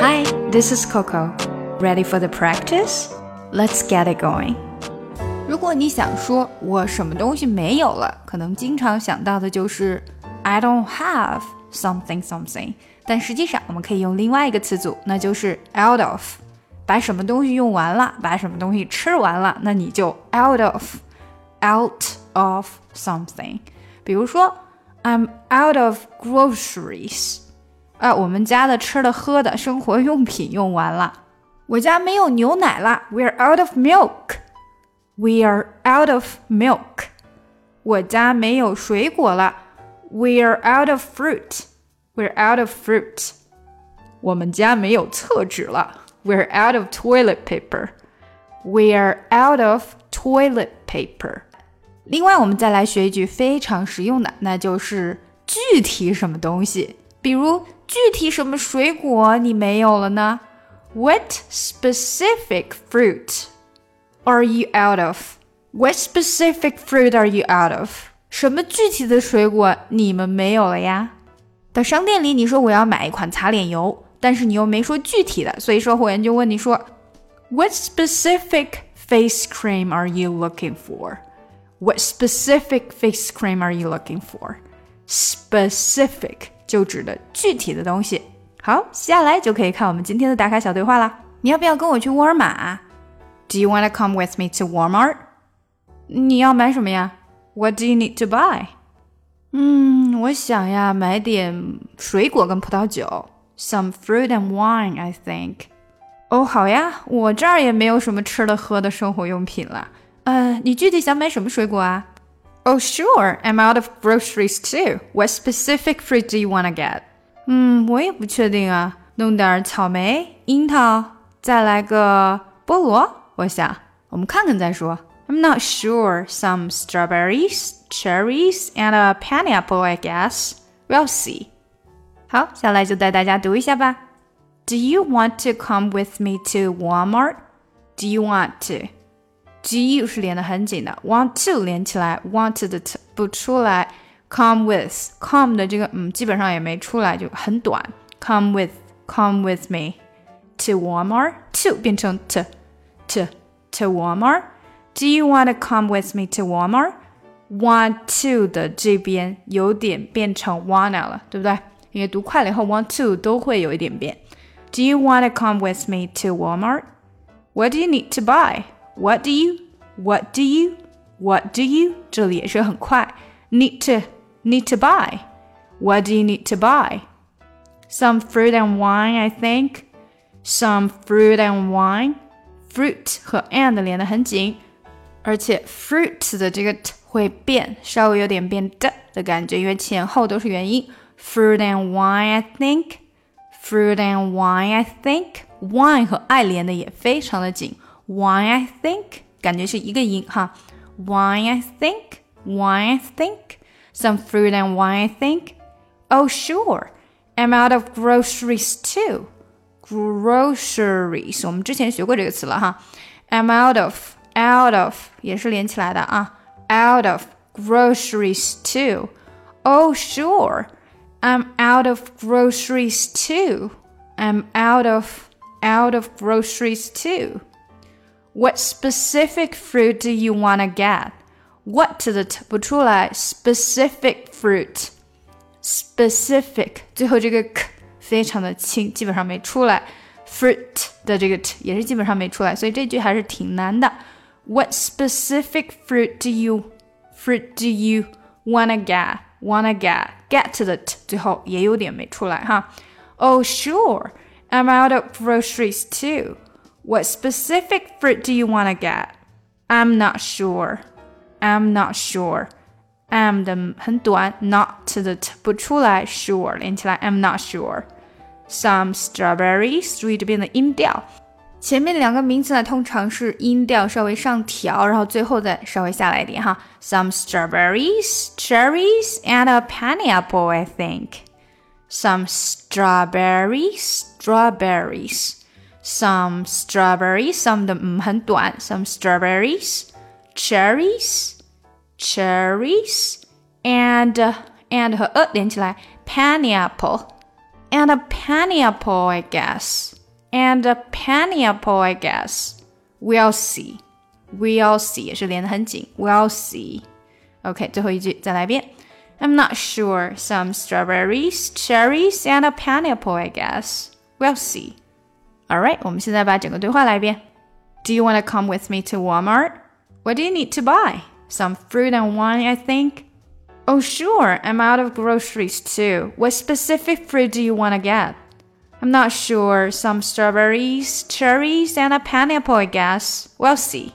Hi, this is Coco. Ready for the practice? Let's get it going. 如果你想说我什么东西没有了，可能经常想到的就是 I don't have something something。但实际上，我们可以用另外一个词组，那就是 out of。把什么东西用完了，把什么东西吃完了，那你就 out of out of something。比如说，I'm out of groceries。 啊，我们家的吃的、喝的、生活用品用完了。我家没有牛奶了，We're out of milk。We're out of milk。我家没有水果了，We're out of fruit。We're out of fruit。我们家没有厕纸了，We're out of toilet paper。We're out of toilet paper。另外，我们再来学一句非常实用的，那就是具体什么东西。比如 具体什么水果你没有了呢？What specific fruit are you out of? What specific fruit are you out of? 什么具体的水果你们没有了呀？到商店里，你说我要买一款擦脸油，但是你又没说具体的，所以售货员就问你说，What specific face cream are you looking for? What specific face cream are you looking for? Specific 就指的具体的东西。好，接下来就可以看我们今天的打卡小对话啦。你要不要跟我去沃尔玛？Do you want to come with me to Walmart？你要买什么呀？What do you need to buy？嗯，我想呀，买点水果跟葡萄酒，some fruit and wine, I think。哦，好呀，我这儿也没有什么吃的喝的生活用品了。呃，你具体想买什么水果啊 ？Oh, sure. I'm out of groceries too. What specific fruit do you want to get? 嗯，我也不确定啊。弄点草莓、樱桃，再来个菠萝。我想，我们看看再说。I'm not sure. Some strawberries, cherries, and a pineapple, I guess. We'll see. 好，下来就带大家读一下吧。Do you want to come with me to Walmart? Do you want to? G 是连的很紧的，want to 连起来，want 的 t 不出来，come with come 的这个嗯基本上也没出来，就很短。Come with come with me to Walmart to 变成 t to to Walmart. Do you want to come with me to Walmart? Want to 的这边有点变成 wanna 了，对不对？因为读快了以后，want to 都会有一点变。Do you want to come with me to Walmart? What do you need to buy? What do you? What do you? What do you? 这里也是很快。Need to need to buy. What do you need to buy? Some fruit and wine, I think. Some fruit and wine. Fruit 和 and 连得很紧，而且 fruit 的这个 t 会变，稍微有点变的的感觉，因为前后都是元音。Fruit and wine, I think. Fruit and wine, I think. Wine 和 I 连的也非常的紧。 why I think 感觉是一个音哈。Why I think, why I think, some fruit and wine I think. Oh sure, I'm out of groceries too. Groceries 我们之前学过这个词了哈。I'm out of, out of 也是连起来的啊。Out of groceries too. Oh sure, I'm out of groceries too. I'm out of, out of groceries too. What specific fruit do you want to get? What 的 t 不出来，specific fruit。specific 最后这个 k 非常的轻，基本上没出来。fruit 的这个 t 也是基本上没出来，所以这句还是挺难的。What specific fruit do you fruit do you wanna get? Wanna get get 的 t 最后也有点没出来哈。Oh sure, I'm out of groceries too. What specific fruit do you want to get? I'm not sure. I'm not sure. I'm 的很短，not 的 t 不出来，sure 连起来，I'm not sure. Some strawberries，注意这边的音调。前面两个名词呢，通常是音调稍微上调，然后最后再稍微下来一点哈。Some strawberries, cherries, and a pineapple, I think. Some strawberries, strawberries some strawberries, some 的嗯很短，some strawberries, cherries, cherries, and and 和 a 连起来，pineapple, and a pineapple, I guess. And a pineapple, I guess. We'll see. We'll see 也是连得很紧。We'll see. OK，最后一句再来一遍。I'm not sure. Some strawberries, cherries, and a pineapple, I guess. We'll see. Alright，我们现在把整个对话来一遍。Do you want to come with me to Walmart? What do you need to buy? Some fruit and wine, I think. Oh, sure, I'm out of groceries too. What specific fruit do you want to get? I'm not sure. Some strawberries, cherries, and a pineapple, I guess. We'll see.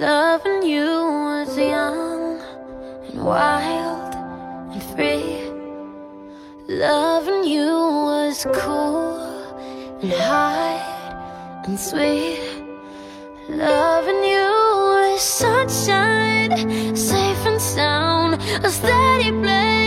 Loving you was young and wild and free. Loving you was cool and high and sweet. Loving you was sunshine, safe and sound, a steady place.